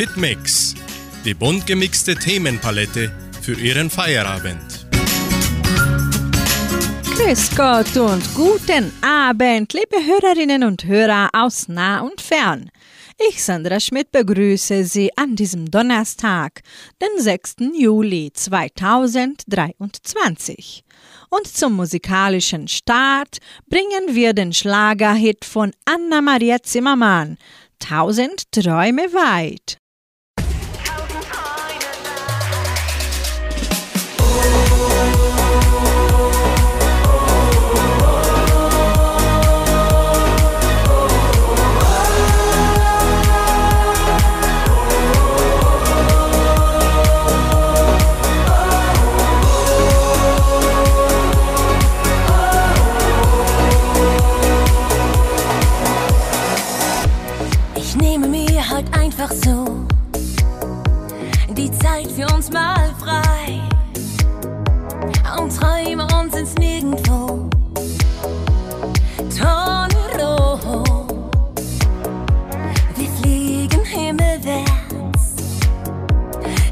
Hitmix, die bunt gemixte Themenpalette für Ihren Feierabend. Grüß Gott und guten Abend, liebe Hörerinnen und Hörer aus nah und fern. Ich, Sandra Schmidt, begrüße Sie an diesem Donnerstag, den 6. Juli 2023. Und zum musikalischen Start bringen wir den Schlagerhit von Anna-Maria Zimmermann, Tausend Träume weit. mal frei und träume uns ins Nirgendwo. Tornado, wir fliegen himmelwärts,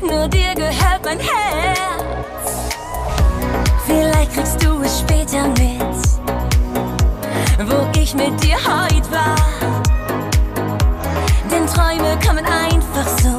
nur dir gehört mein Herz. Vielleicht kriegst du es später mit, wo ich mit dir heute war. Denn Träume kommen einfach so.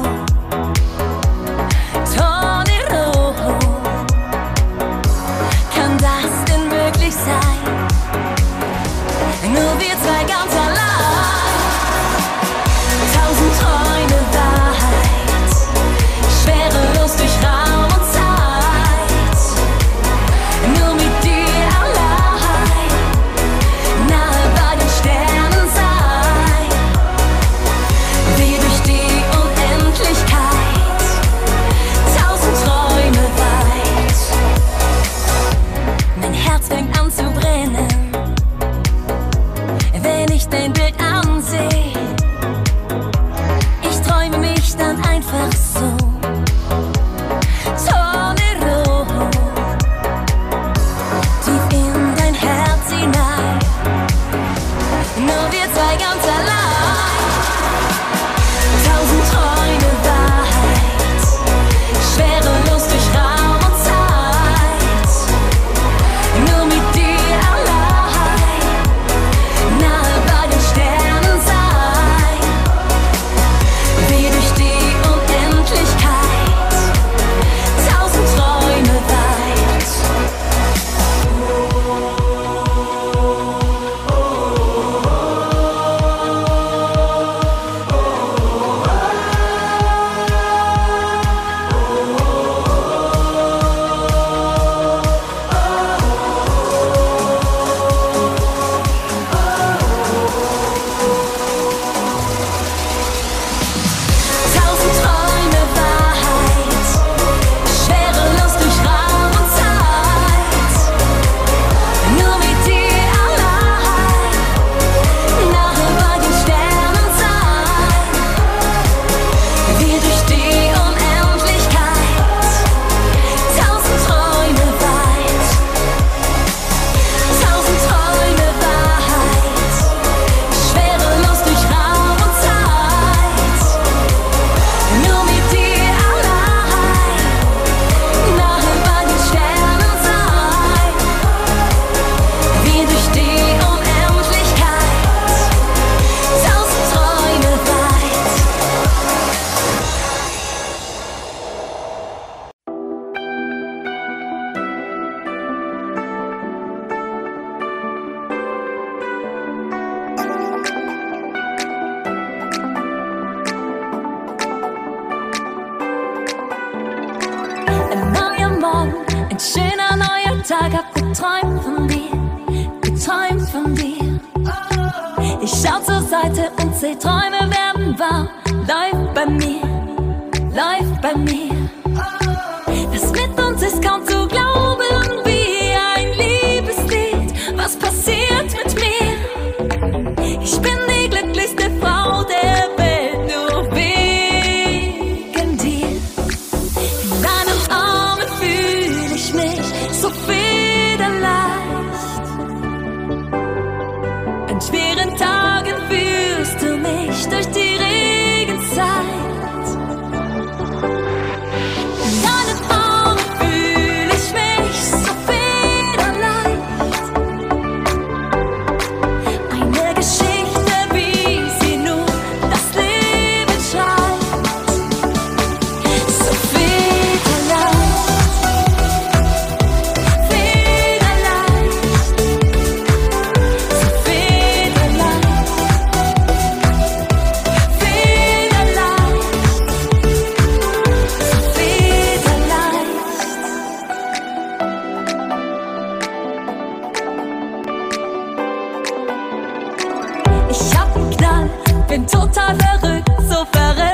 Ich hab'n Knall, bin total verrückt, so verrückt.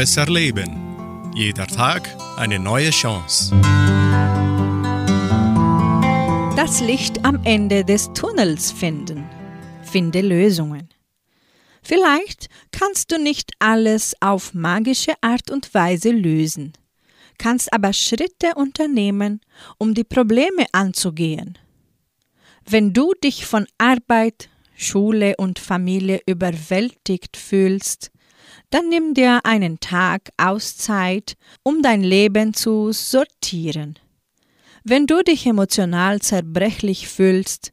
Besser leben. Jeder Tag eine neue Chance. Das Licht am Ende des Tunnels finden. Finde Lösungen. Vielleicht kannst du nicht alles auf magische Art und Weise lösen, kannst aber Schritte unternehmen, um die Probleme anzugehen. Wenn du dich von Arbeit, Schule und Familie überwältigt fühlst, dann nimm dir einen Tag Auszeit, um dein Leben zu sortieren. Wenn du dich emotional zerbrechlich fühlst,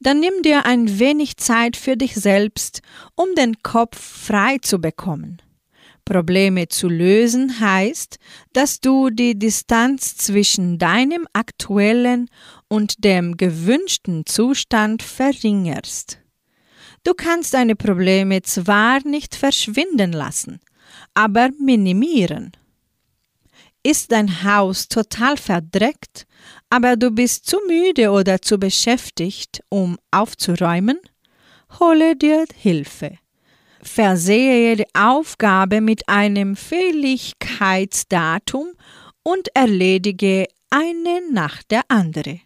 dann nimm dir ein wenig Zeit für dich selbst, um den Kopf frei zu bekommen. Probleme zu lösen heißt, dass du die Distanz zwischen deinem aktuellen und dem gewünschten Zustand verringerst. Du kannst deine Probleme zwar nicht verschwinden lassen, aber minimieren. Ist dein Haus total verdreckt, aber du bist zu müde oder zu beschäftigt, um aufzuräumen? Hole dir Hilfe. Versehe die Aufgabe mit einem Fälligkeitsdatum und erledige eine nach der andere.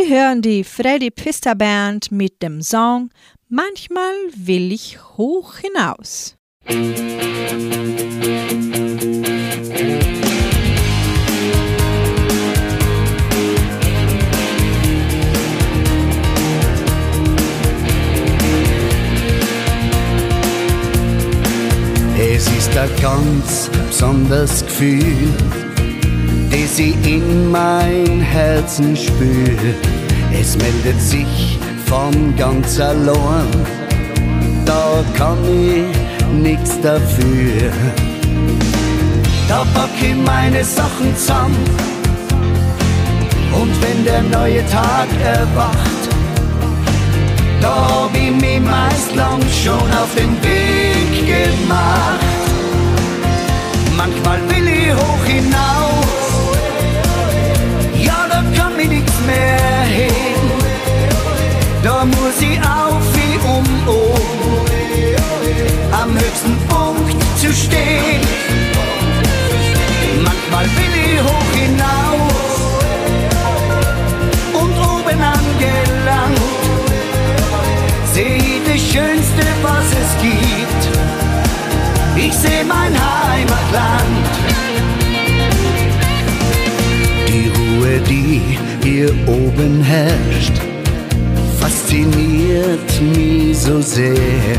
Sie hören die Freddy Pista Band mit dem Song Manchmal will ich hoch hinaus. Es ist ein ganz besonderes Gefühl, das ich in mein Herzen spür. Es meldet sich von ganz allein, da kann ich nichts dafür. Da pack ich meine Sachen zusammen und wenn der neue Tag erwacht, da hab ich mich meist lang schon auf den Weg gemacht. Manchmal will ich hoch hinaus, da kann mich nichts mehr heben. Da muss ich auf wie um oben, am höchsten Punkt zu stehen. Manchmal will ich hoch hinaus und oben angelangt seh ich das Schönste, was es gibt. Ich seh mein Heimatland. Die hier oben herrscht, fasziniert mich so sehr.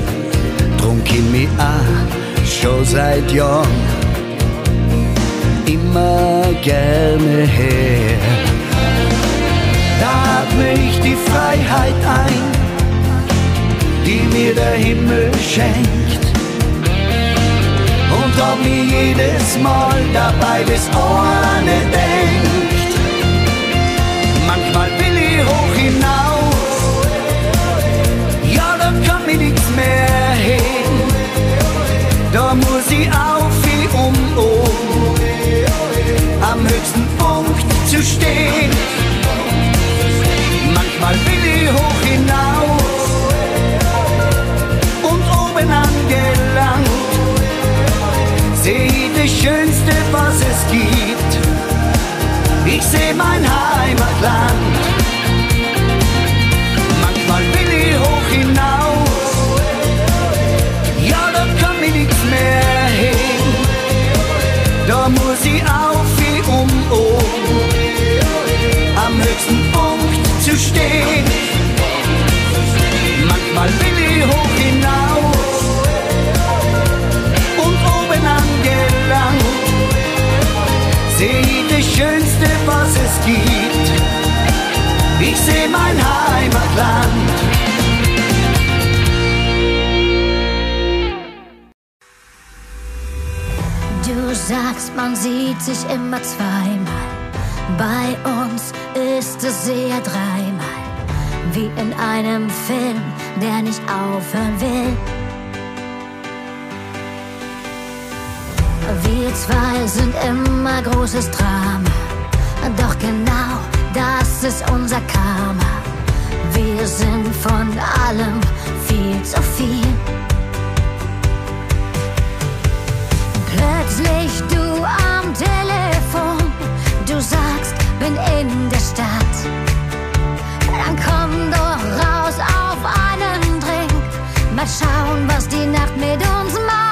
Drum komm ich auch schon seit Jahren immer gerne her. Da atme ich die Freiheit ein die mir der Himmel schenkt. Und ob mir jedes Mal dabei das Ohr nicht denkt. Zu stehen. Manchmal will ich hoch hinaus und oben angelangt, seh ich das Schönste, was es gibt. Ich seh mein Heimatland. Manchmal will ich hoch hinaus, ja, da kann mir nichts mehr heben. Da muss ich auf stehen. Manchmal will ich hoch hinaus und oben angelangt, seh ich das Schönste, was es gibt. Ich seh mein Heimatland. Du sagst, man sieht sich immer zweimal. Bei uns ist es eher dreimal. Wie in einem Film, der nicht aufhören will. Wir zwei sind immer großes Drama. Doch genau das ist unser Karma. Wir sind von allem viel zu viel. Plötzlich du am Telefon, du sagst, bin in der schauen, was die Nacht mit uns macht.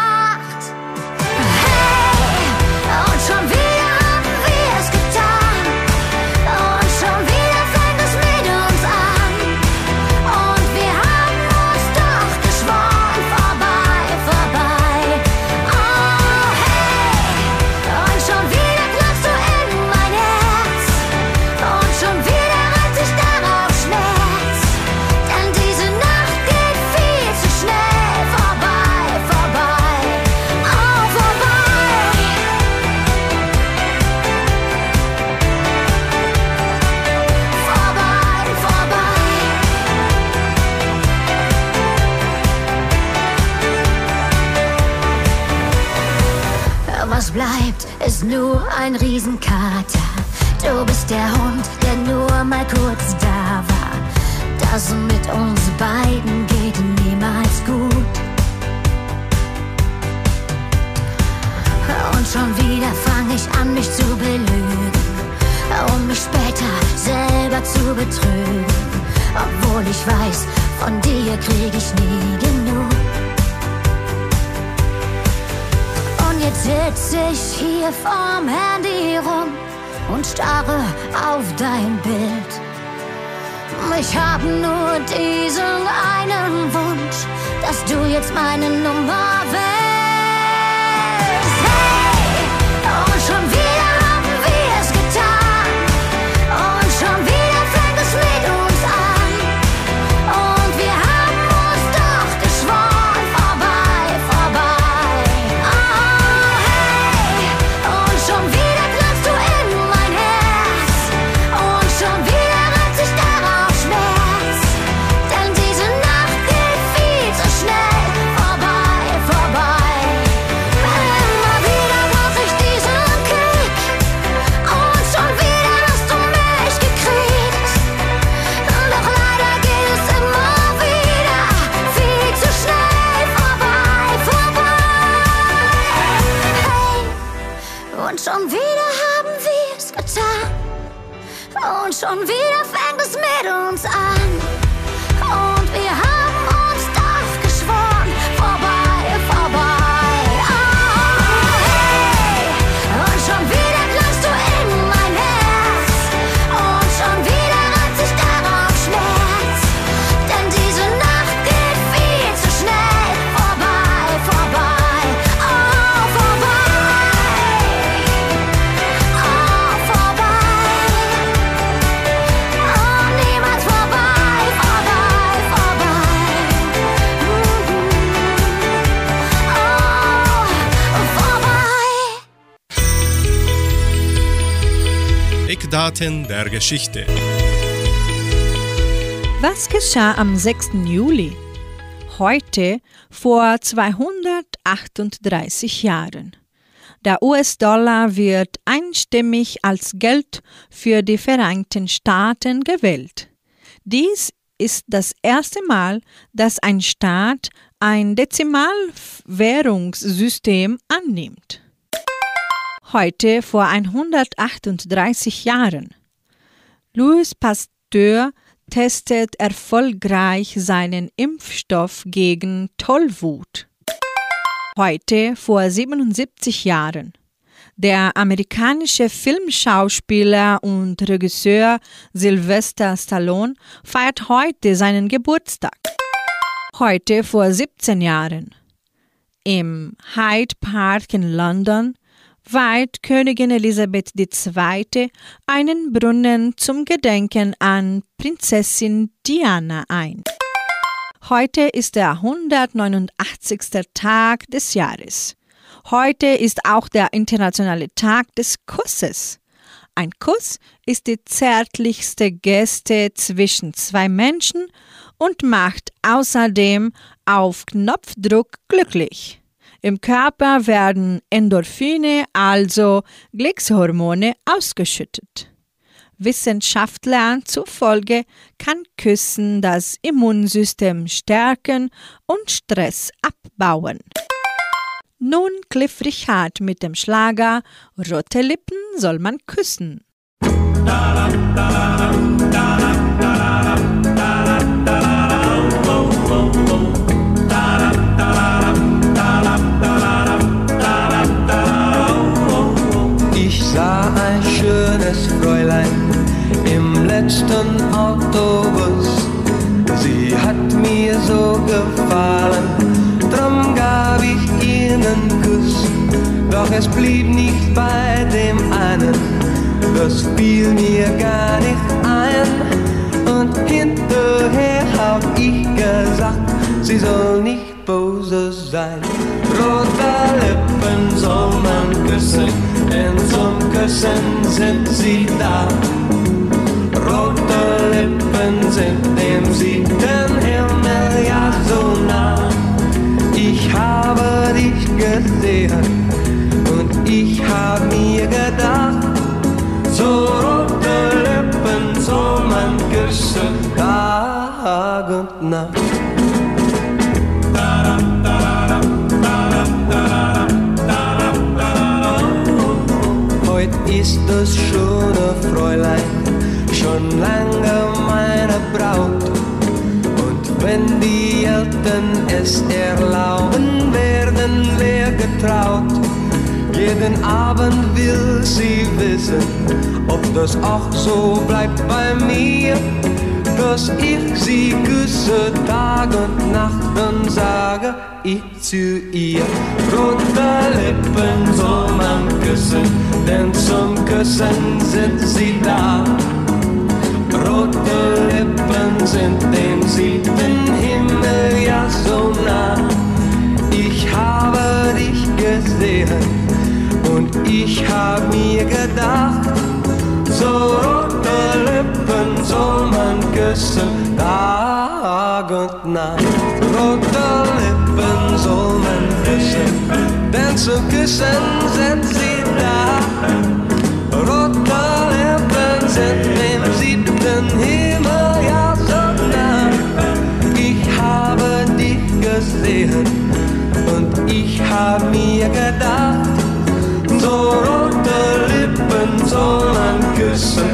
Ist nur ein Riesenkater. Du bist der Hund, der nur mal kurz da war. Das mit uns beiden geht niemals gut. Und schon wieder fange ich an, mich zu belügen, um mich später selber zu betrügen. Obwohl ich weiß, von dir krieg ich nie genug. Jetzt sitze ich hier vorm Handy rum und starre auf dein Bild. Ich hab nur diesen einen Wunsch, dass du jetzt meine Nummer willst. Eckdaten der Geschichte. Was geschah am 6. Juli? Heute vor 238 Jahren. Der US-Dollar wird einstimmig als Geld für die Vereinigten Staaten gewählt. Dies ist das erste Mal, dass ein Staat ein Dezimalwährungssystem annimmt heute vor 138 Jahren. Louis Pasteur testet erfolgreich seinen Impfstoff gegen Tollwut. Heute vor 77 Jahren. Der amerikanische Filmschauspieler und Regisseur Sylvester Stallone feiert heute seinen Geburtstag. Heute vor 17 Jahren. Im Hyde Park in London weiht Königin Elisabeth II. einen Brunnen zum Gedenken an Prinzessin Diana ein. Heute ist der 189. Tag des Jahres. Heute ist auch der internationale Tag des Kusses. Ein Kuss ist die zärtlichste Geste zwischen zwei Menschen und macht außerdem auf Knopfdruck glücklich. Im Körper werden Endorphine, also Glückshormone, ausgeschüttet. Wissenschaftlern zufolge kann Küssen das Immunsystem stärken und Stress abbauen. Nun Cliff Richard mit dem Schlager Rote Lippen soll man küssen. Ich letzten Autobus. Sie hat mir so gefallen, drum gab ich ihr einen Kuss. Doch es blieb nicht bei dem einen, das fiel mir gar nicht ein. Und hinterher hab ich gesagt, sie soll nicht böse sein. Rote Lippen soll man küssen, denn zum Küssen sind sie da. Rote Lippen sind dem siebten Himmel ja so nah. Ich habe dich gesehen und ich hab mir gedacht, so rote Lippen soll man küssen, Tag und Nacht. Heut ist das schöne Fräulein schon lange meine Braut. Und wenn die Eltern es erlauben, werden wir getraut. Jeden Abend will sie wissen, ob das auch so bleibt bei mir. Dass ich sie küsse Tag und Nacht, dann sage ich zu ihr. Rote Lippen soll man küssen, denn zum Küssen sind sie da. Sind dem siebten Himmel ja so nah. Ich habe dich gesehen und ich hab mir gedacht, so rote Lippen soll man küssen, Tag und Nacht. Rote Lippen soll man küssen, denn zum Küssen sind sie da. Rote Lippen sind gesehen und ich hab mir gedacht, so rote Lippen soll man küssen,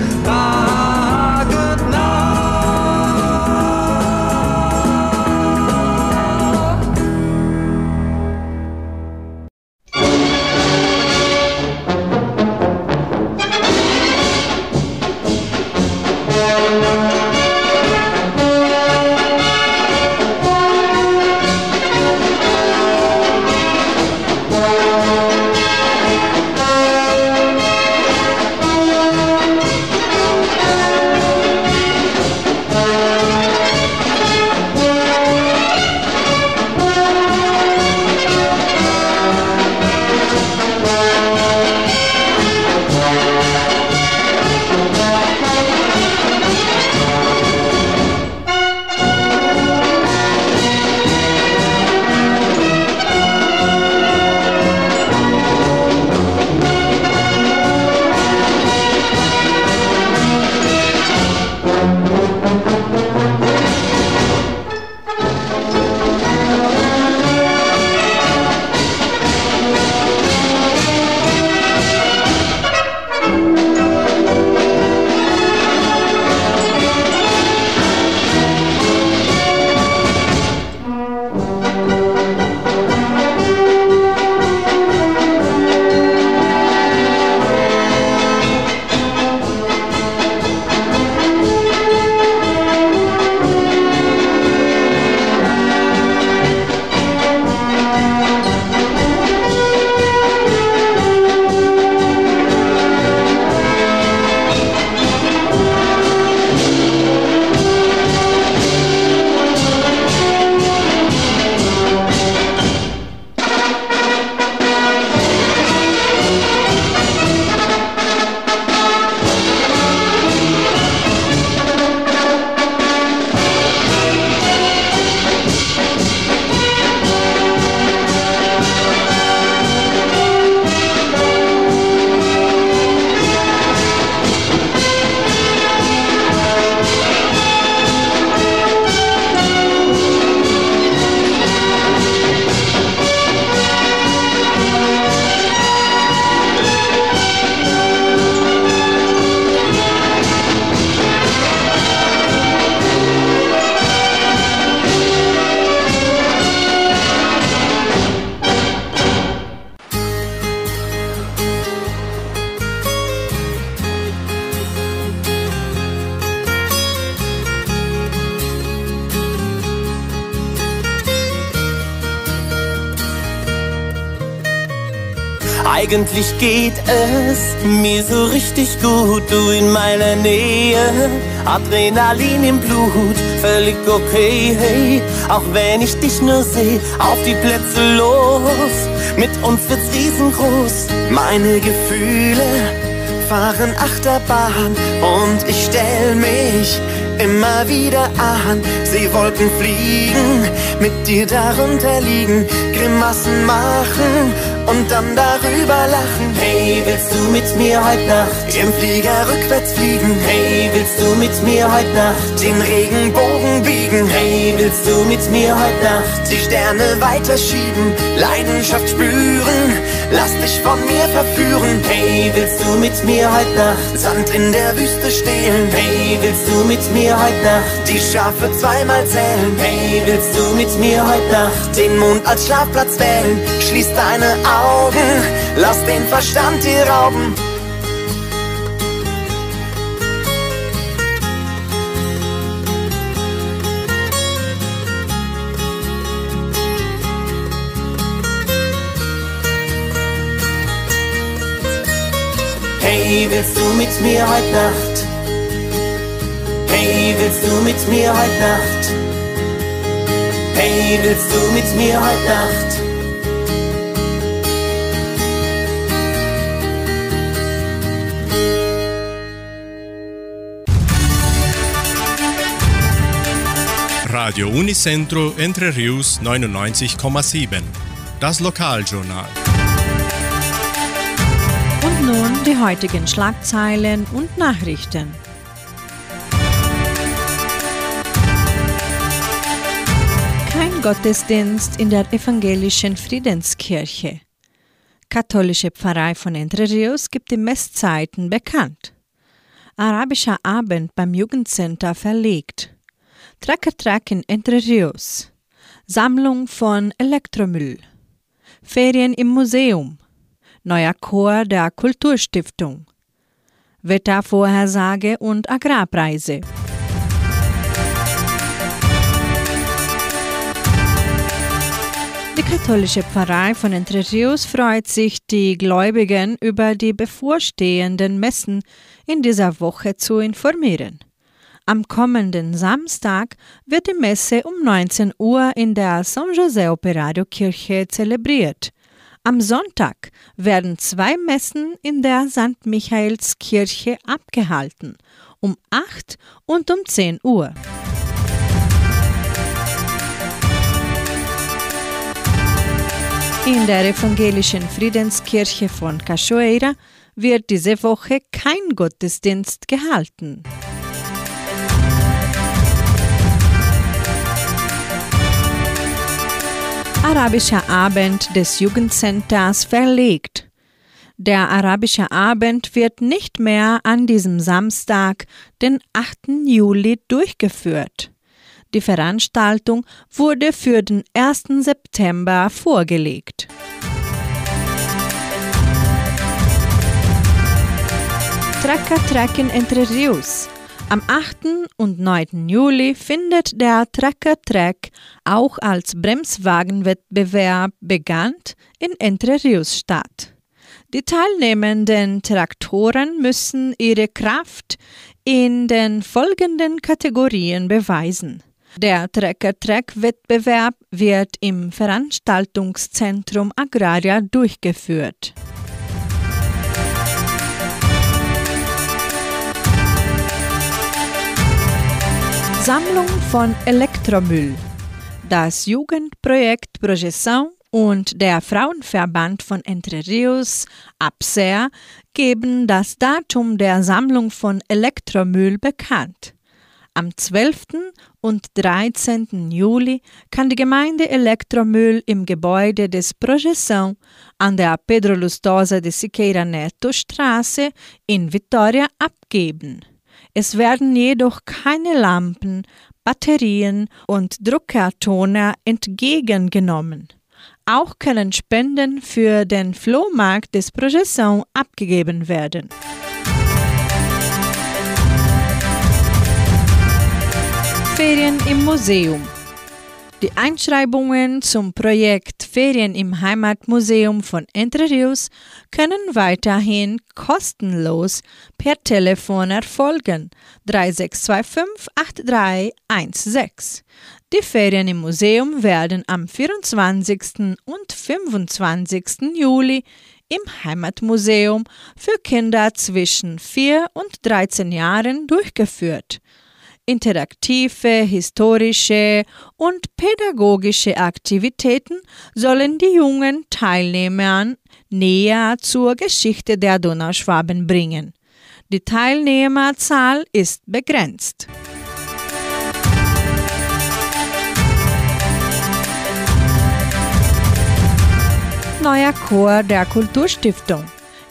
Eigentlich geht es mir so richtig gut, du in meiner Nähe, Adrenalin im Blut, völlig okay, hey, auch wenn ich dich nur seh, auf die Plätze los, mit uns wird's riesengroß, meine Gefühle fahren Achterbahn und ich stell mich immer wieder an. Sie wollten fliegen, mit dir darunter liegen, Grimassen machen und dann darüber lachen. Hey, willst du mit mir heute Nacht im Flieger rückwärts fliegen? Hey, willst du mit mir heute Nacht den Regenbogen biegen? Hey, willst du mit mir heute Nacht die Sterne weiterschieben? Leidenschaft spüren, lass dich von mir verführen. Hey, willst du mit mir heute Nacht Sand in der Wüste stehlen? Hey, willst du mit mir heute Nacht die Schafe zweimal zählen? Hey, willst du mit mir heute Nacht den Mond als Schlafplatz wählen? Schließ deine Augen, lass den Verstand dir rauben. Hey, willst du mit mir heute Nacht? Hey, willst du mit mir heute Nacht? Hey, willst du mit mir heute Nacht? Radio Unicentro Entre Rius 99,7. Das Lokaljournal. Und nun die heutigen Schlagzeilen und Nachrichten. Kein Gottesdienst in der evangelischen Friedenskirche. Katholische Pfarrei von Entre Rios gibt die Messzeiten bekannt. Arabischer Abend beim Jugendcenter verlegt. Tracker Track in Entre Rios. Sammlung von Elektromüll. Ferien im Museum. Neuer Chor der Kulturstiftung. Wettervorhersage und Agrarpreise. Die katholische Pfarrei von Entre Rios freut sich, die Gläubigen über die bevorstehenden Messen in dieser Woche zu informieren. Am kommenden Samstag wird die Messe um 19 Uhr in der San José Operario Kirche zelebriert. Am Sonntag werden zwei Messen in der St. Michaelskirche abgehalten, um 8 und um 10 Uhr. In der evangelischen Friedenskirche von Cachoeira wird diese Woche kein Gottesdienst gehalten. Arabischer Abend des Jugendcenters verlegt. Der Arabische Abend wird nicht mehr an diesem Samstag, den 8. Juli, durchgeführt. Die Veranstaltung wurde für den 1. September vorgelegt. Tracker Track in Entre Rios. Am 8. und 9. Juli findet der Tracker Track auch als Bremswagenwettbewerb bekannt in Entre Rios statt. Die teilnehmenden Traktoren müssen ihre Kraft in den folgenden Kategorien beweisen. Der Trecker-Track-Wettbewerb wird im Veranstaltungszentrum Agraria durchgeführt. Sammlung von Elektromüll. Das Jugendprojekt Projeção und der Frauenverband von Entre Rios, APSER, geben das Datum der Sammlung von Elektromüll bekannt. Am 12. und 13. Juli kann die Gemeinde Elektromüll im Gebäude des Projeção an der Pedro Lustosa de Siqueira Neto Straße in Vitoria abgeben. Es werden jedoch keine Lampen, Batterien und Druckertoner entgegengenommen. Auch können Spenden für den Flohmarkt des Projeção abgegeben werden. Ferien im Museum. Die Einschreibungen zum Projekt Ferien im Heimatmuseum von Entre Rios können weiterhin kostenlos per Telefon erfolgen 3625 8316. Die Ferien im Museum werden am 24. und 25. Juli im Heimatmuseum für Kinder zwischen 4 und 13 Jahren durchgeführt. Interaktive, historische und pädagogische Aktivitäten sollen die jungen Teilnehmern näher zur Geschichte der Donauschwaben bringen. Die Teilnehmerzahl ist begrenzt. Neuer Chor der Kulturstiftung.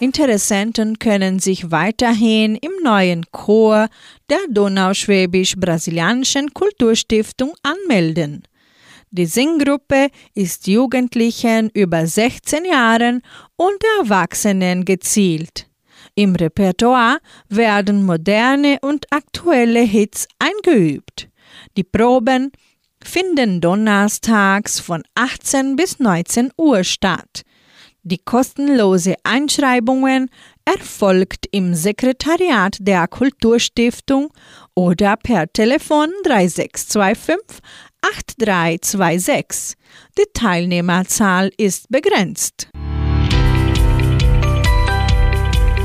Interessenten können sich weiterhin im neuen Chor der Donauschwäbisch-Brasilianischen Kulturstiftung anmelden. Die Singgruppe ist Jugendlichen über 16 Jahren und Erwachsenen gezielt. Im Repertoire werden moderne und aktuelle Hits eingeübt. Die Proben finden donnerstags von 18 bis 19 Uhr statt. Die kostenlose Einschreibungen erfolgt im Sekretariat der Kulturstiftung oder per Telefon 3625 8326. Die Teilnehmerzahl ist begrenzt.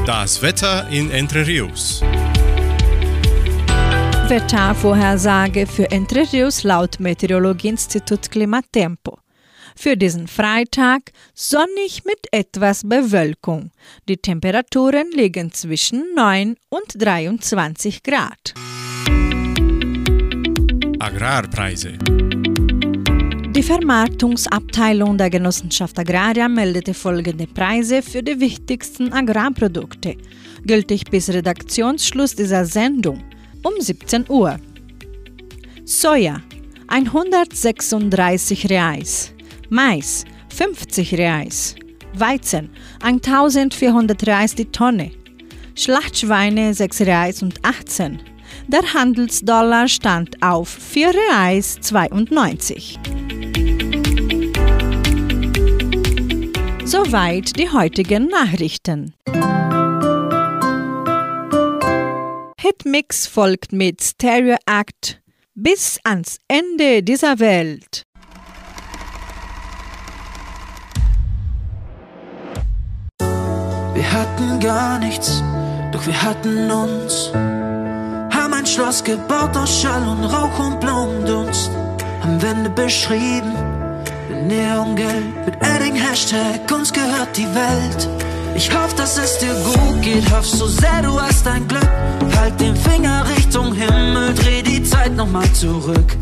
Das Wetter in Entre Rios. Wettervorhersage für Entre Rios laut Meteorologieinstitut Klimatempo. Für diesen Freitag sonnig mit etwas Bewölkung. Die Temperaturen liegen zwischen 9 und 23 Grad. Agrarpreise. Die Vermarktungsabteilung der Genossenschaft Agraria meldete folgende Preise für die wichtigsten Agrarprodukte, gültig bis Redaktionsschluss dieser Sendung um 17 Uhr. Soja 136 Reais, Mais 50 Reais, Weizen 1400 Reais die Tonne, Schlachtschweine 6 Reais und 18. Der Handelsdollar stand auf 4 Reais 92. Soweit die heutigen Nachrichten. Hitmix folgt mit Stereo Act bis ans Ende dieser Welt. Wir hatten gar nichts, doch wir hatten uns. Haben ein Schloss gebaut aus Schall und Rauch und Blumendunst. Haben Wände beschrieben mit Neongelb, mit Edding Hashtag, uns gehört die Welt. Ich hoffe, dass es dir gut geht, hoff so sehr du hast ein Glück. Halt den Finger Richtung Himmel, dreh die Zeit nochmal zurück.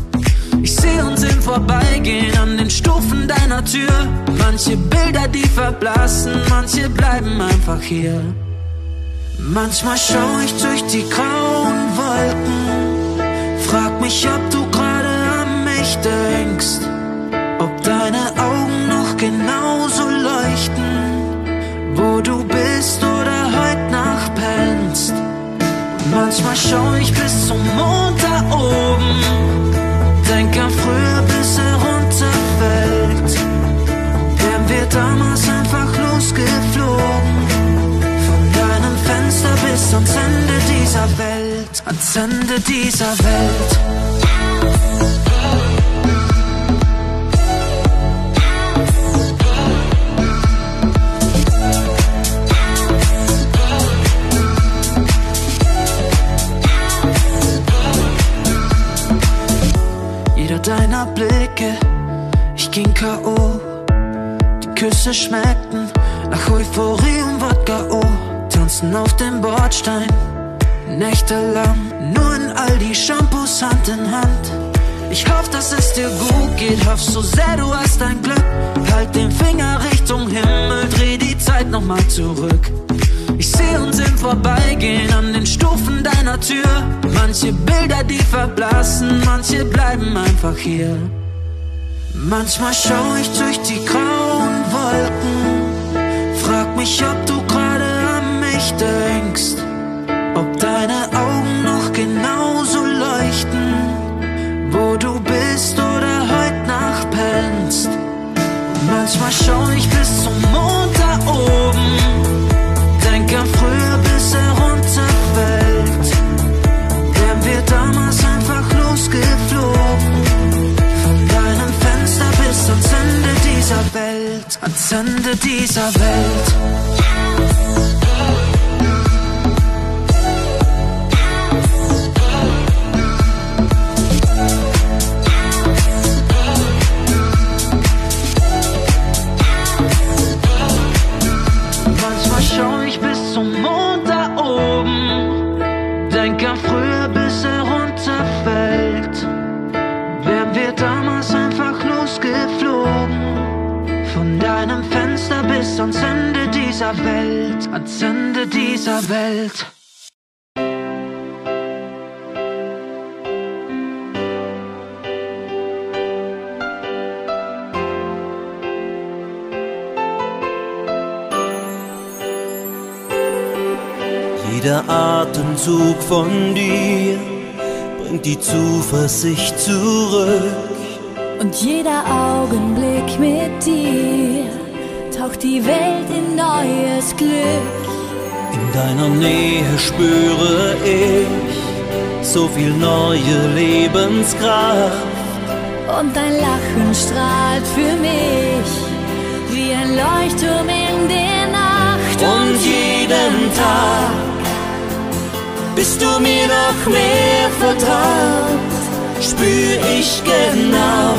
Ich seh uns im Vorbeigehen an den Stufen deiner Tür. Manche Bilder, die verblassen, manche bleiben einfach hier. Manchmal schau ich durch die grauen Wolken, frag mich, ob du gerade an mich denkst, ob deine Augen noch genauso leuchten, wo du bist oder heute Nacht pennst. Manchmal schau ich bis zum Mond da oben, früher, bis er runterfällt. Wären wir damals einfach losgeflogen, von deinem Fenster bis ans Ende dieser Welt, ans Ende dieser Welt. Deiner Blicke, ich ging K.O. Die Küsse schmeckten nach Euphorie und Wodka O. Tanzen auf dem Bordstein, nächtelang. Nur in all die Shampoos Hand in Hand. Ich hoffe, dass es dir gut geht, hoff so sehr du hast ein Glück. Halt den Finger Richtung Himmel, dreh die Zeit nochmal zurück. Ich sehe uns im Vorbeigehen an den Stufen deiner Tür. Manche Bilder, die verblassen, manche bleiben einfach hier. Manchmal schau ich durch die grauen Wolken, frag mich, ob du gerade an mich denkst, ob deine Augen noch genauso leuchten, wo du bist oder heut Nacht pennst. Manchmal schau ich Ende dieser Welt. Ans Ende dieser Welt. Jeder Atemzug von dir bringt die Zuversicht zurück. Und jeder Augenblick mit dir taucht die Welt in neues Glück. In deiner Nähe spüre ich so viel neue Lebenskraft. Und dein Lachen strahlt für mich wie ein Leuchtturm in der Nacht. Und jeden Tag bist du mir noch mehr vertraut. Spür ich genau,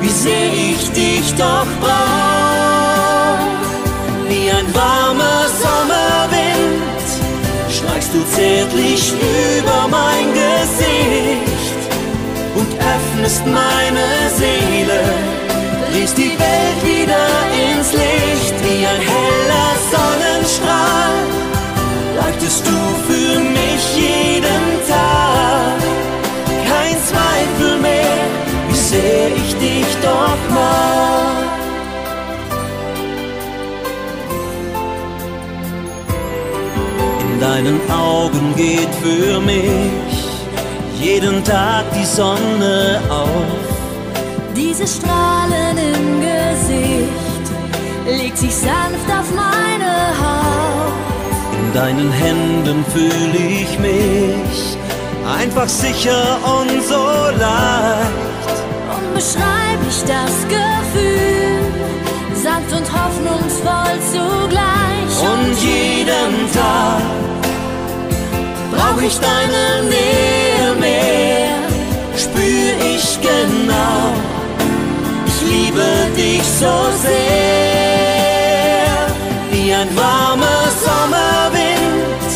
wie sehr ich dich doch brauch. Wie ein warmer Sommerwind streichst du zärtlich über mein Gesicht und öffnest meine Seele, drehst die Welt wieder ins Licht wie ein heller Sonnenstrahl. Leuchtest du für mich jeden Tag, kein Zweifel mehr, wie sehr ich dich doch mag. Deinen Augen geht für mich jeden Tag die Sonne auf. Diese Strahlen im Gesicht legt sich sanft auf meine Haut. In deinen Händen fühle ich mich einfach sicher und so leicht. Unbeschreiblich das Gefühl, sanft und hoffnungsvoll zugleich. Und jeden Tag brauch ich deine Nähe mehr, spür ich genau. Ich liebe dich so sehr, wie ein warmer Sommerwind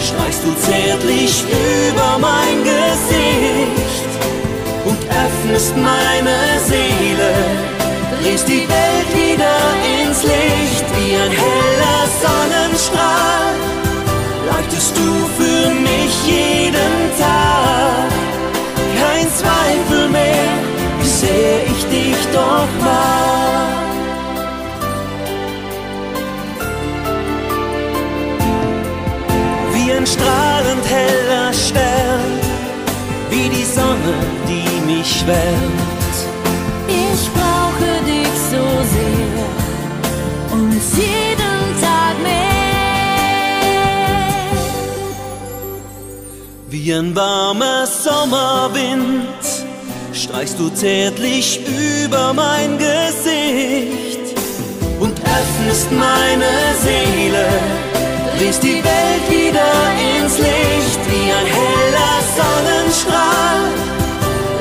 streichst du zärtlich über mein Gesicht und öffnest meine Seele, drehst die Welt wieder ins Licht Sonnenstrahl. Leuchtest du für mich jeden Tag, kein Zweifel mehr, wie sehr ich dich doch mag. Wie ein strahlend heller Stern, wie die Sonne, die mich wärmt. Wie ein warmer Sommerwind streichst du zärtlich über mein Gesicht und öffnest meine Seele, drehst die Welt wieder ins Licht wie ein heller Sonnenstrahl.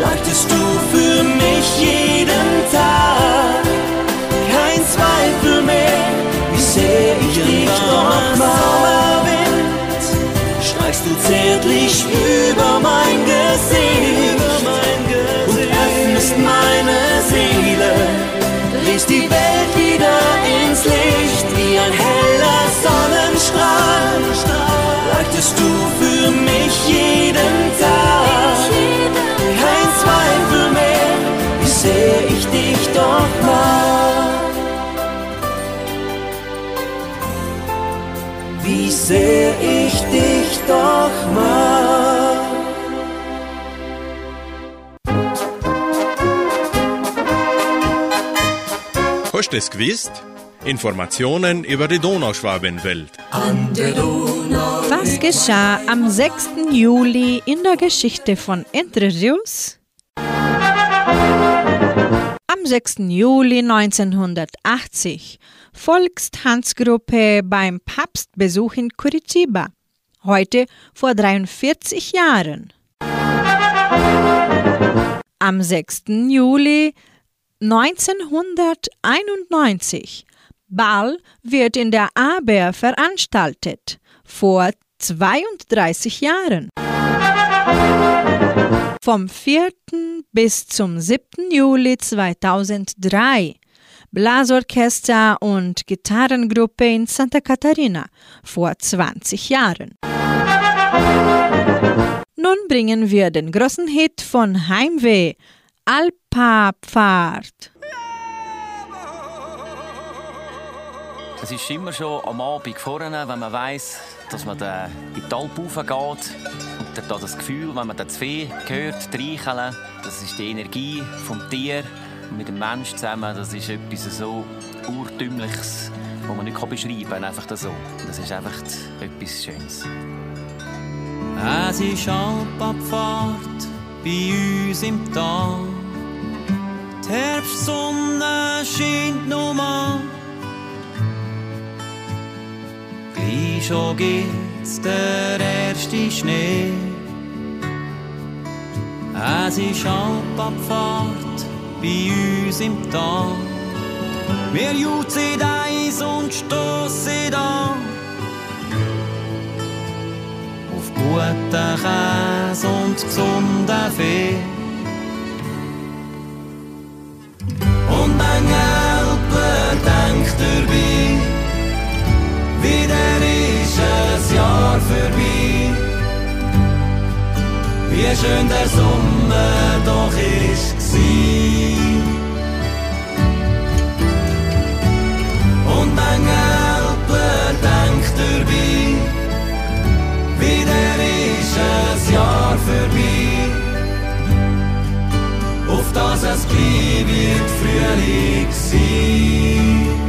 Leuchtest du für mich jeden Tag, kein Zweifel mehr, wie sehr ich dich doch mag. Streichst du zärtlich über mein Gesicht und öffnest meine Seele, drehst die Welt wieder ins Licht wie ein heller Sonnenstrahl. Leuchtest du für mich jeden Tag, kein Zweifel mehr, wie sehr ich dich doch mag. Wie sehr ich dich doch mag. Hast du es gewusst? Informationen über die Donauschwabenwelt. Was geschah am 6. Juli in der Geschichte von Entre Rios? Am 6. Juli 1980 Volkstanzgruppe beim Papstbesuch in Curitiba. Heute vor 43 Jahren. Am 6. Juli 1991 Ball wird in der Aber veranstaltet. Vor 32 Jahren. Vom 4. bis zum 7. Juli 2003 Blasorchester und Gitarrengruppe in Santa Catarina vor 20 Jahren. Nun bringen wir den großen Hit von Heimweh, Alpapfahrt. Es ist immer schon am Abend vorne, wenn man weiß, dass man in die Alp geht und dann das Gefühl, wenn man das Vieh hört, streicheln, das ist die Energie vom Tier mit dem Mensch zusammen, das ist etwas so urtümliches, das man nicht beschreiben kann, einfach so. Das ist einfach etwas Schönes. Es ist Alpabfahrt bei uns im Tal. Die Herbstsonne scheint noch mal. Gleich schon gibt's der erste Schnee. Es ist Alpabfahrt bei uns im Tal. Wir jutzen eins und stossen an. Auf guten Käse und gesunden Fee. Und ein Gelber denkt dabei, wieder ist ein Jahr vorbei. Wie schön der Sommer doch ist gsi. Und ein Gelber denkt dabei, wieder ist ein Jahr vorbei. Auf das es wird Frühling sein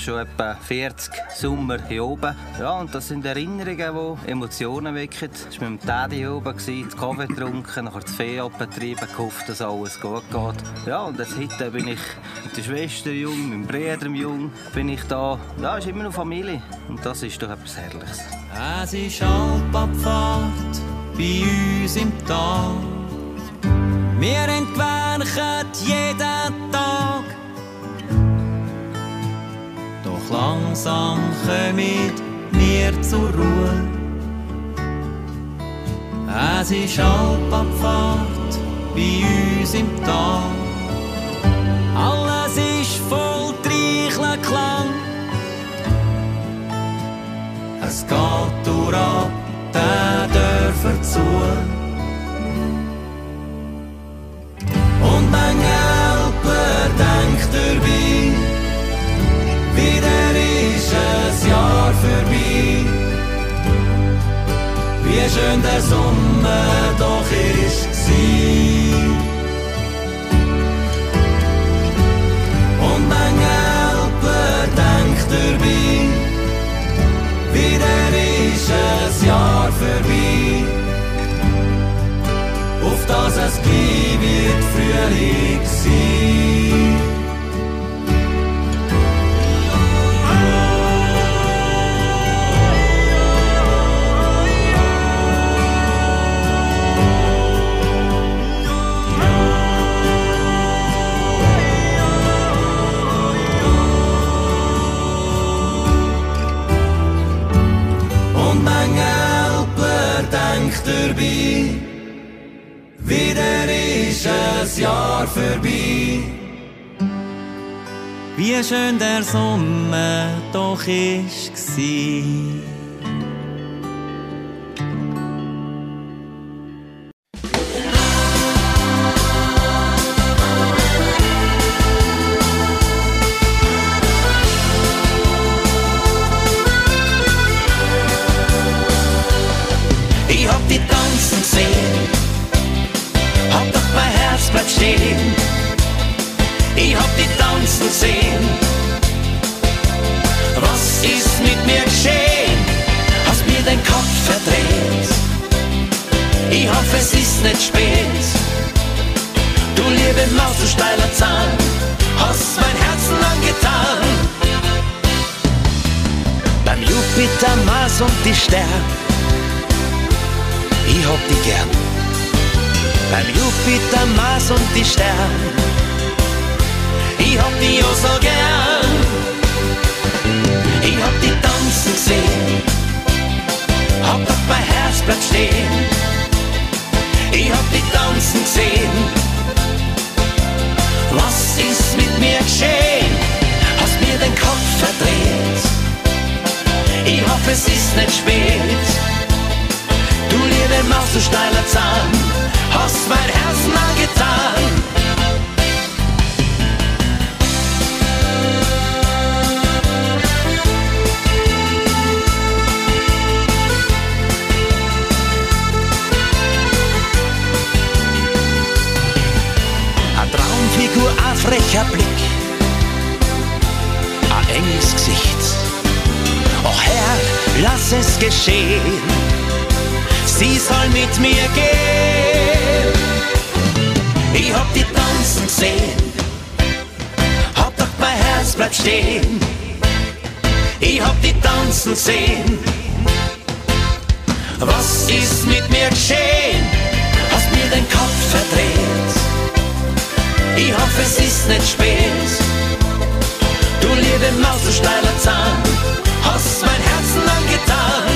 schon etwa 40 Sommer hier oben. Ja, und das sind Erinnerungen, die Emotionen wecken. Ich war mit dem Daddy hier oben, den Kaffee getrunken, nachher das Fee betrieben, gehofft, dass alles gut geht. Ja, und jetzt heute bin ich mit der Schwester jung, mit dem Bruder jung, bin ich da. Ja, ist immer noch Familie und das ist doch etwas Herrliches. Es ist Alpabfahrt bei uns im Tal. Wir entwerchen jeden Tag langsam kommen wir zur Ruhe. Es ist Alpabfahrt bei uns im Tal. Alles ist voll Treicheln Klang. Es geht durch ab den Dörfer zu. Und ein Gelber denkt dabei, wieder ist ein Jahr vorbei. Wie schön der Sommer doch ist. Und ein Gelber denkt dabei, wieder ist ein Jahr vorbei. Auf das es wird Frühling sein. Doch du steiler Zahn, hast mein Herzen angetan. Ein Traumfigur, ein frecher Blick, ein Engelsgesicht. Och Herr, lass es geschehen, sie soll mit mir gehen. Ich hab die tanzen gesehen, hab doch mein Herz bleibt stehen. Ich hab die tanzen gesehen, was ist mit mir geschehen? Hast mir den Kopf verdreht. Ich hoffe, es ist nicht spät. Du liebe Maus, du steiler Zahn, hast mein Herzen angetan.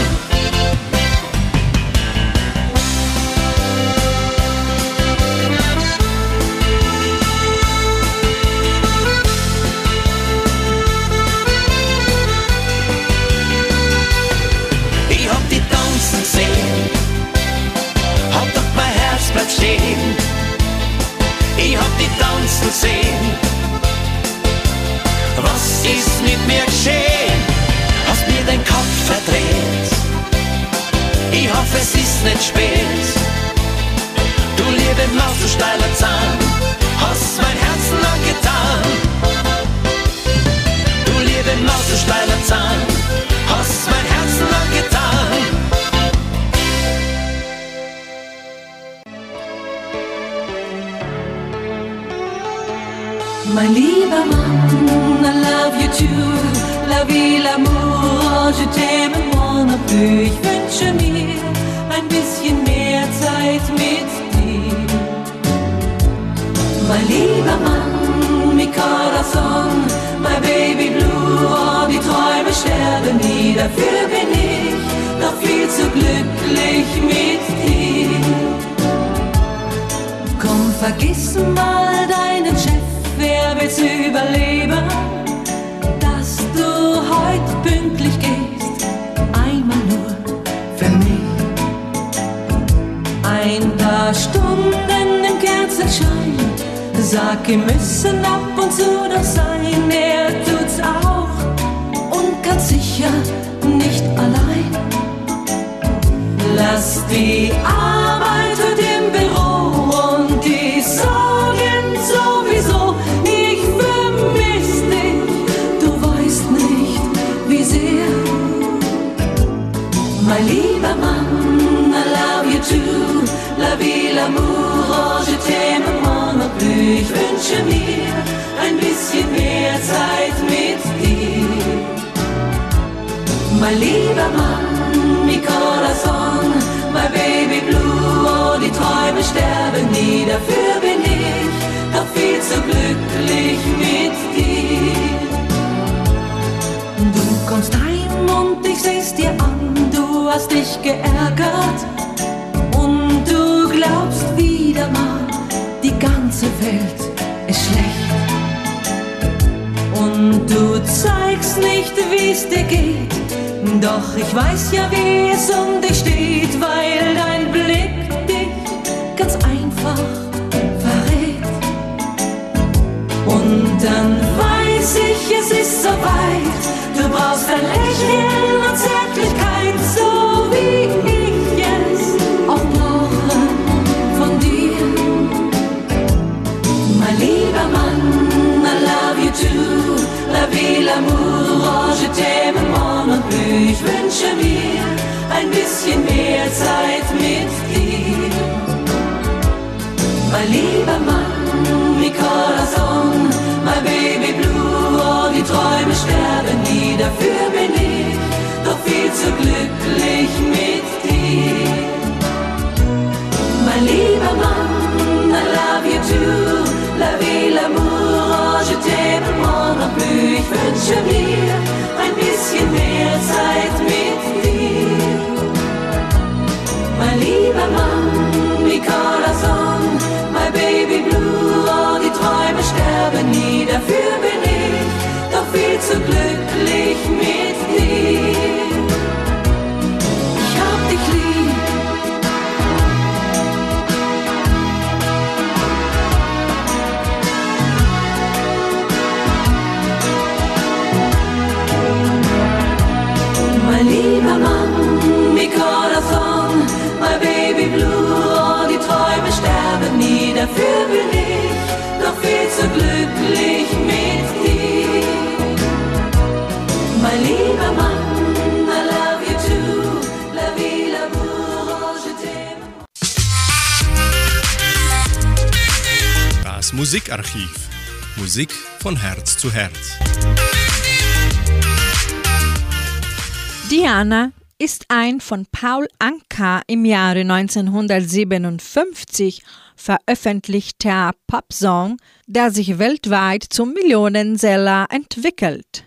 Stehen. Ich hab die tanzen sehen. Was ist mit mir geschehen? Hast mir den Kopf verdreht. Ich hoffe, es ist nicht spät. Du liebe Maus, du steiler Zahn, hast mein Herzen angetan. Du liebe Maus, du steiler Zahn, Mein lieber Mann, I love you too. La vie, l'amour, je t'aime moi non. Ich wünsche mir ein bisschen mehr Zeit mit dir. Mein lieber Mann, mi corazon, my baby blue. Oh, die Träume sterben nie, dafür bin ich noch viel zu glücklich mit dir. Komm, vergiss mal deinen Chef, wer will's überleben? Dass du heute pünktlich gehst, einmal nur für mich. Ein paar Stunden im Kerzenschein, sag, wir müssen ab und zu doch sein, er tut's auch und ganz sicher nicht allein. Lass die Arbeit Ich wünsche mir ein bisschen mehr Zeit mit dir. Mein lieber Mann, mi corazon, my baby blue, oh, die Träume sterben nie, dafür bin ich doch viel zu glücklich mit dir. Du kommst heim und ich seh's dir an, du hast dich geärgert und du glaubst wieder mal, ganze Welt ist schlecht. Und du zeigst nicht, wie's dir geht, doch ich weiß ja, wie es um dich steht, weil dein Blick dich ganz einfach verrät. Und dann weiß ich, es ist soweit. Du brauchst ein Lächeln ein bisschen mehr Zeit mit dir. Mein lieber Mann, mi corazon, my baby blue, oh, die Träume sterben nie, dafür bin ich doch viel zu glücklich mit dir. Mein lieber Mann, I love you too, la vie, l'amour, oh, je t'aime, mon plus, ich wünsche mir ein bisschen mehr Zeit mit dir. Zu glücklich mit dir. Ich hab dich lieb. Mein lieber Mann, mi corazon, my baby blue, oh, die Träume sterben nie, dafür bin ich doch viel zu glücklich Musikarchiv. Musik von Herz zu Herz. Diana ist ein von Paul Anka im Jahre 1957 veröffentlichter Popsong, der sich weltweit zum Millionenseller entwickelt.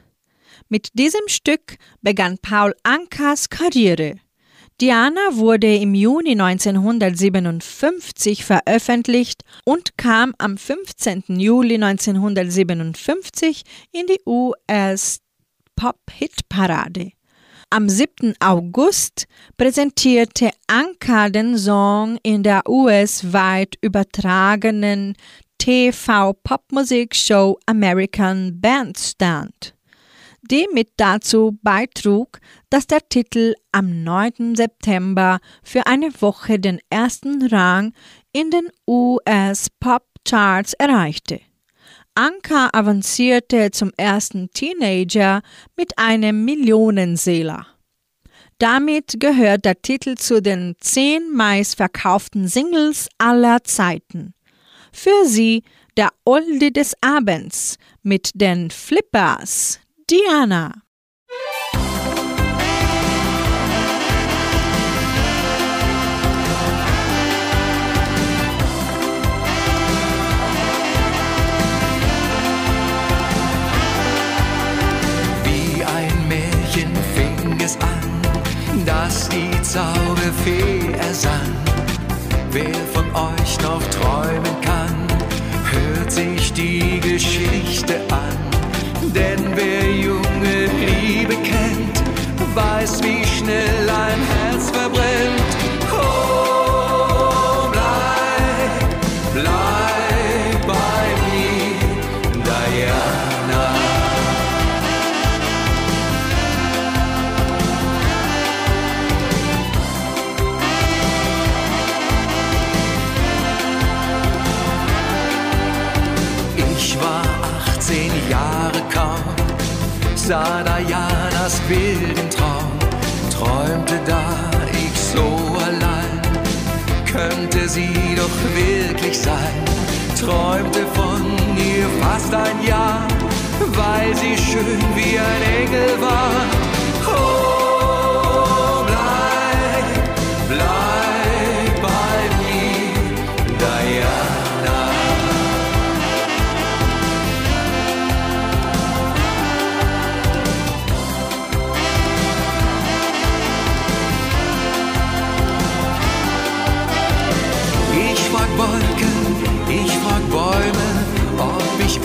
Mit diesem Stück begann Paul Ankas Karriere. Diana wurde im Juni 1957 veröffentlicht und kam am 15. Juli 1957 in die US-Pop-Hit-Parade. Am 7. August präsentierte Anka den Song in der US-weit übertragenen TV-Popmusik-Show American Bandstand, die mit dazu beitrug, dass der Titel am 9. September für eine Woche den ersten Rang in den US-Pop-Charts erreichte. Anka avancierte zum ersten Teenager mit einem Millionenseeler. Damit gehört der Titel zu den zehn meistverkauften Singles aller Zeiten. Für sie der Oldie des Abends mit den Flippers Diana. Wie ein Märchen fing es an, dass die Zauberfee ersann. Wer von euch noch träumen kann, hört sich die Geschichte an. Weiß, wie schnell ein Herz verbrennt. Oh, bleib, bleib bei mir, Diana. Ich war 18 Jahre kaum, sah Dianas Bild sie doch wirklich sein, träumte von ihr fast ein Jahr, weil sie schön wie ein Engel war.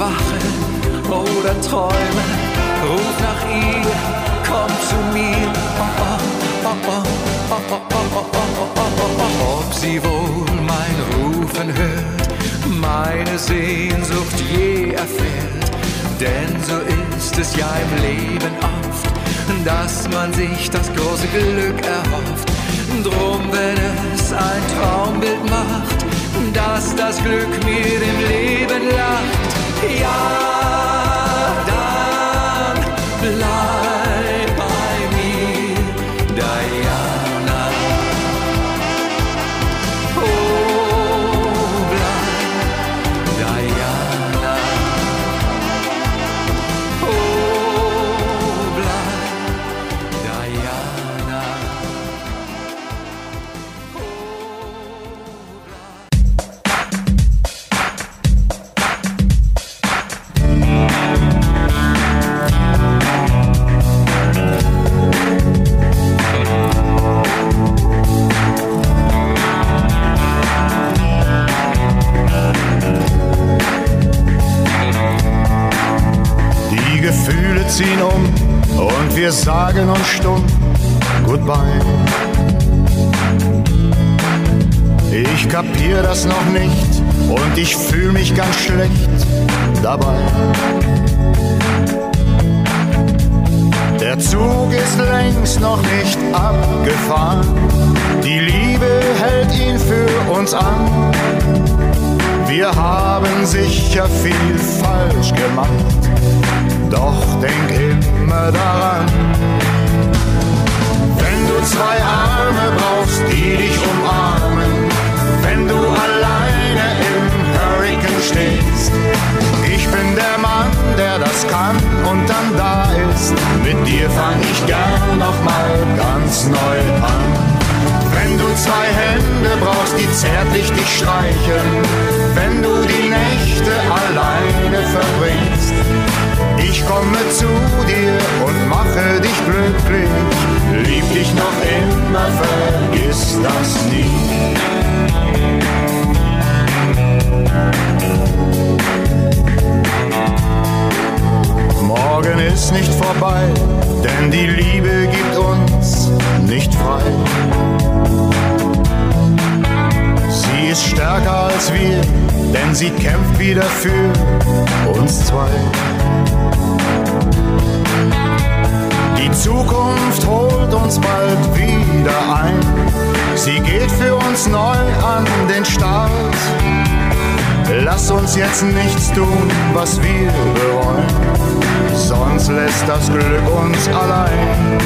wache oder träume, ruf nach ihr, komm zu mir. Ob sie wohl mein Rufen hört, meine Sehnsucht je erfährt, denn so ist es ja im Leben oft, dass man sich das große Glück erhofft. Drum, wenn es ein Traumbild macht, dass das Glück mir im Leben lacht ja, Jordan blau. Holt uns bald wieder ein. Sie geht für uns neu an den Start. Lass uns jetzt nichts tun, was wir bereuen, sonst lässt das Glück uns allein.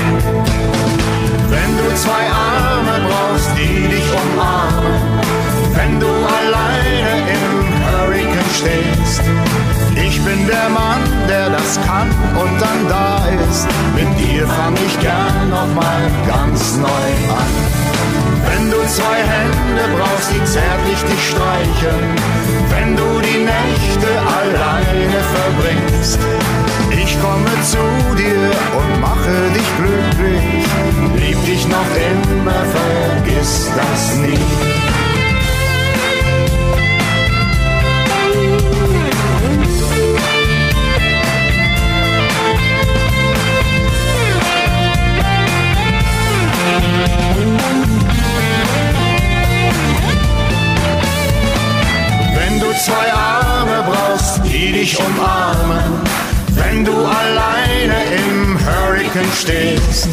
Wenn du zwei Arme brauchst, die dich umarmen, wenn du alleine im Hurricane stehst, ich bin der Mann, der das kann und dann da ist. Mit dir fang ich gern nochmal ganz neu an. Wenn du zwei Hände brauchst, die zärtlich dich streichen, wenn du die Nächte alleine verbringst, ich komme zu dir und mache dich glücklich, lieb dich noch immer, vergiss das nie. Dich umarmen, wenn du alleine im Hurricane stehst.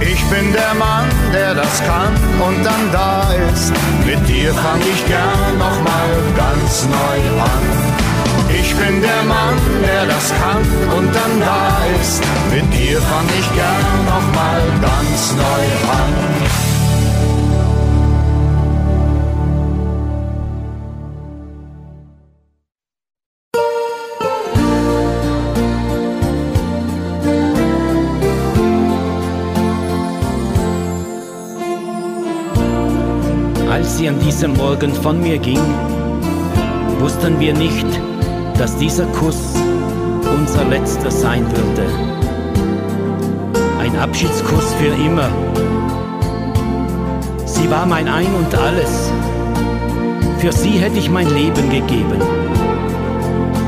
Ich bin der Mann, der das kann und dann da ist. Mit dir fang ich gern nochmal ganz neu an. Ich bin der Mann, der das kann und dann da ist. Mit dir fang ich gern nochmal ganz neu an. An diesem Morgen von mir ging, wussten wir nicht, dass dieser Kuss unser letzter sein würde. Ein Abschiedskuss für immer. Sie war mein Ein und alles. Für sie hätte ich mein Leben gegeben.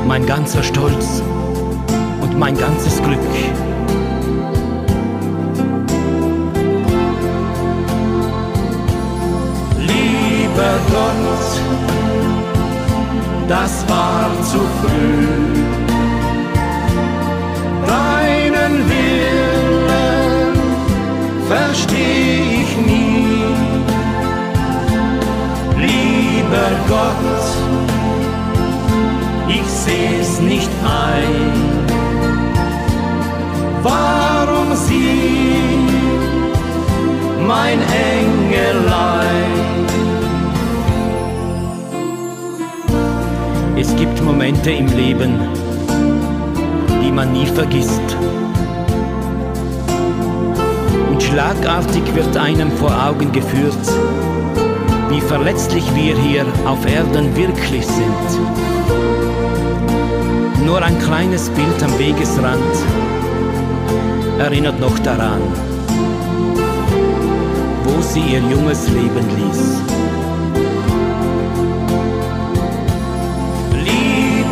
Mein ganzer Stolz und mein ganzes Glück. Das war zu früh. Deinen Willen versteh ich nie. Lieber Gott, ich seh's nicht ein. Warum sie, mein Engelein? Es gibt Momente im Leben, die man nie vergisst. Und schlagartig wird einem vor Augen geführt, wie verletzlich wir hier auf Erden wirklich sind. Nur ein kleines Bild am Wegesrand erinnert noch daran, wo sie ihr junges Leben ließ.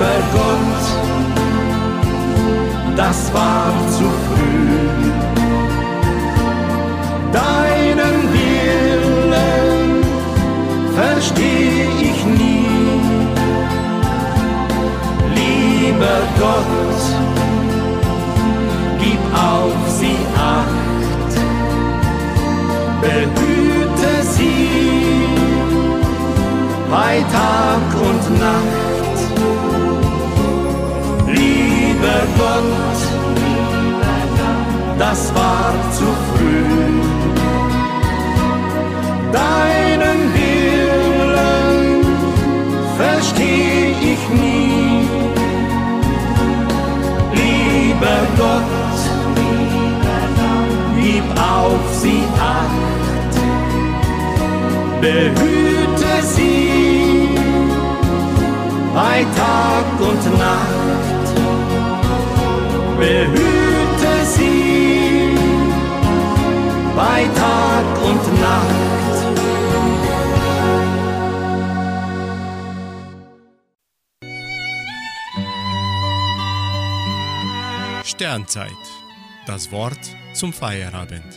der das war zu früh. Deinen Willen verstehe ich nie, lieber Gott, gib auf sie Acht, behüte sie bei Tag und Nacht. Das war zu früh. Deinen Willen versteh ich nie. Lieber Gott, gib auf sie acht, behüte sie bei Tag und Nacht. Behüte bei Tag und Nacht. Sternzeit. Das Wort zum Feierabend.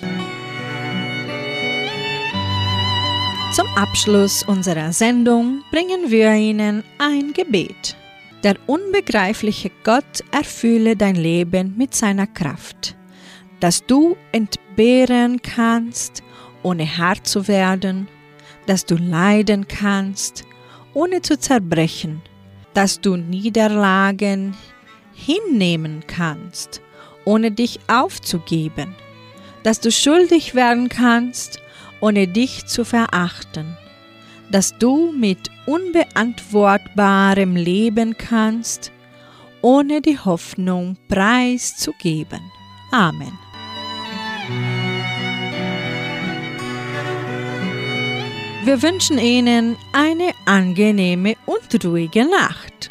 Zum Abschluss unserer Sendung bringen wir Ihnen ein Gebet. Der unbegreifliche Gott erfülle dein Leben mit seiner Kraft, dass du entbehren kannst, ohne hart zu werden, dass du leiden kannst, ohne zu zerbrechen, dass du Niederlagen hinnehmen kannst, ohne dich aufzugeben, dass du schuldig werden kannst, ohne dich zu verachten, dass du mit unbeantwortbarem leben kannst, ohne die Hoffnung preiszugeben. Amen. Wir wünschen Ihnen eine angenehme und ruhige Nacht.